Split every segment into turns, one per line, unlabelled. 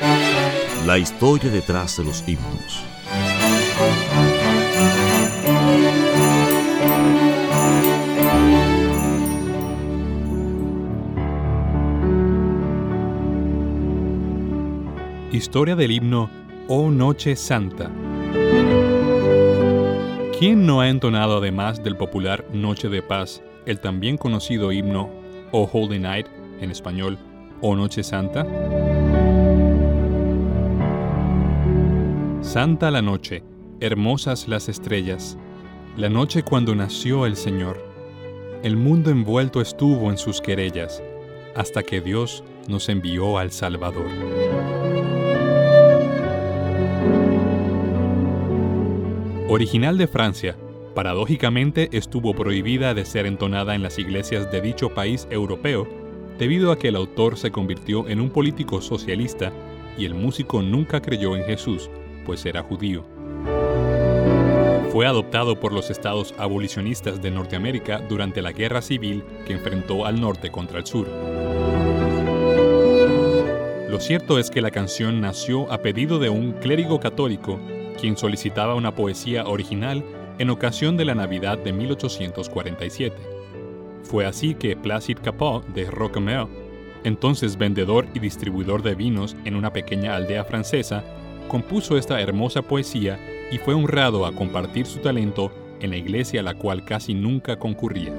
La historia detrás de los himnos.
Historia del himno Oh Noche Santa. ¿Quién no ha entonado además del popular Noche de Paz el también conocido himno Oh Holy Night, en español Oh Noche Santa? Santa la noche, hermosas las estrellas, la noche cuando nació el Señor. El mundo envuelto estuvo en sus querellas, hasta que Dios nos envió al Salvador. Original de Francia, paradójicamente estuvo prohibida de ser entonada en las iglesias de dicho país europeo debido a que el autor se convirtió en un político socialista y el músico nunca creyó en Jesús, pues era judío. Fue adoptado por los estados abolicionistas de Norteamérica durante la guerra civil que enfrentó al norte contra el sur. Lo cierto es que la canción nació a pedido de un clérigo católico quien solicitaba una poesía original en ocasión de la Navidad de 1847. Fue así que Placid Capot de Roquemeur, entonces vendedor y distribuidor de vinos en una pequeña aldea francesa, compuso esta hermosa poesía y fue honrado a compartir su talento en la iglesia a la cual casi nunca concurría.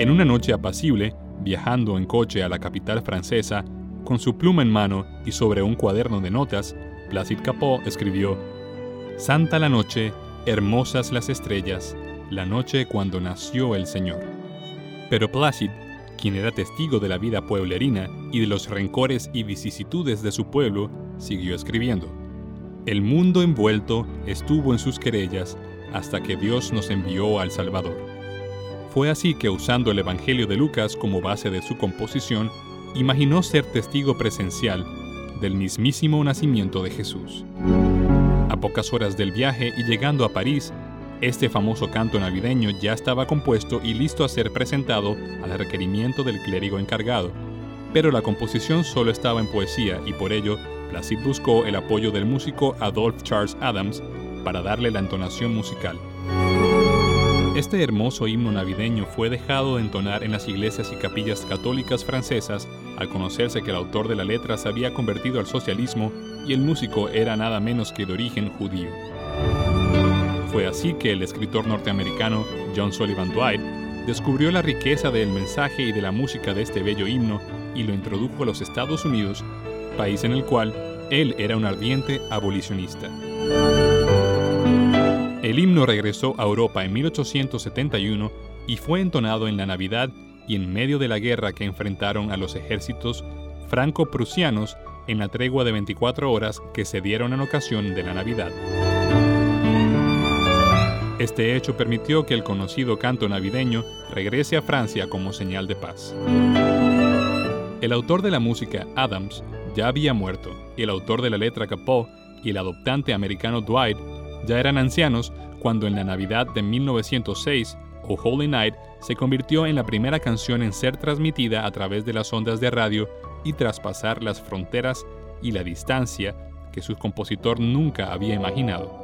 En una noche apacible, viajando en coche a la capital francesa, con su pluma en mano y sobre un cuaderno de notas, Placid Capot escribió: Santa la noche, hermosas las estrellas, la noche cuando nació el Señor. Pero Placid, quien era testigo de la vida pueblerina y de los rencores y vicisitudes de su pueblo, siguió escribiendo. El mundo envuelto estuvo en sus querellas hasta que Dios nos envió al Salvador. Fue así que usando el Evangelio de Lucas como base de su composición, imaginó ser testigo presencial del mismísimo nacimiento de Jesús. A pocas horas del viaje y llegando a París, este famoso canto navideño ya estaba compuesto y listo a ser presentado al requerimiento del clérigo encargado, pero la composición solo estaba en poesía y por ello Placid buscó el apoyo del músico Adolphe Charles Adams para darle la entonación musical. Este hermoso himno navideño fue dejado de entonar en las iglesias y capillas católicas francesas al conocerse que el autor de la letra se había convertido al socialismo y el músico era nada menos que de origen judío. Fue así que el escritor norteamericano John Sullivan Dwight descubrió la riqueza del mensaje y de la música de este bello himno y lo introdujo a los Estados Unidos, país en el cual él era un ardiente abolicionista. El himno regresó a Europa en 1871 y fue entonado en la Navidad y en medio de la guerra que enfrentaron a los ejércitos franco-prusianos en la tregua de 24 horas que se dieron en ocasión de la Navidad. Este hecho permitió que el conocido canto navideño regrese a Francia como señal de paz. El autor de la música, Adams, ya había muerto, y el autor de la letra Capot y el adoptante americano Dwight ya eran ancianos cuando en la Navidad de 1906, O Holy Night se convirtió en la primera canción en ser transmitida a través de las ondas de radio y traspasar las fronteras y la distancia que su compositor nunca había imaginado.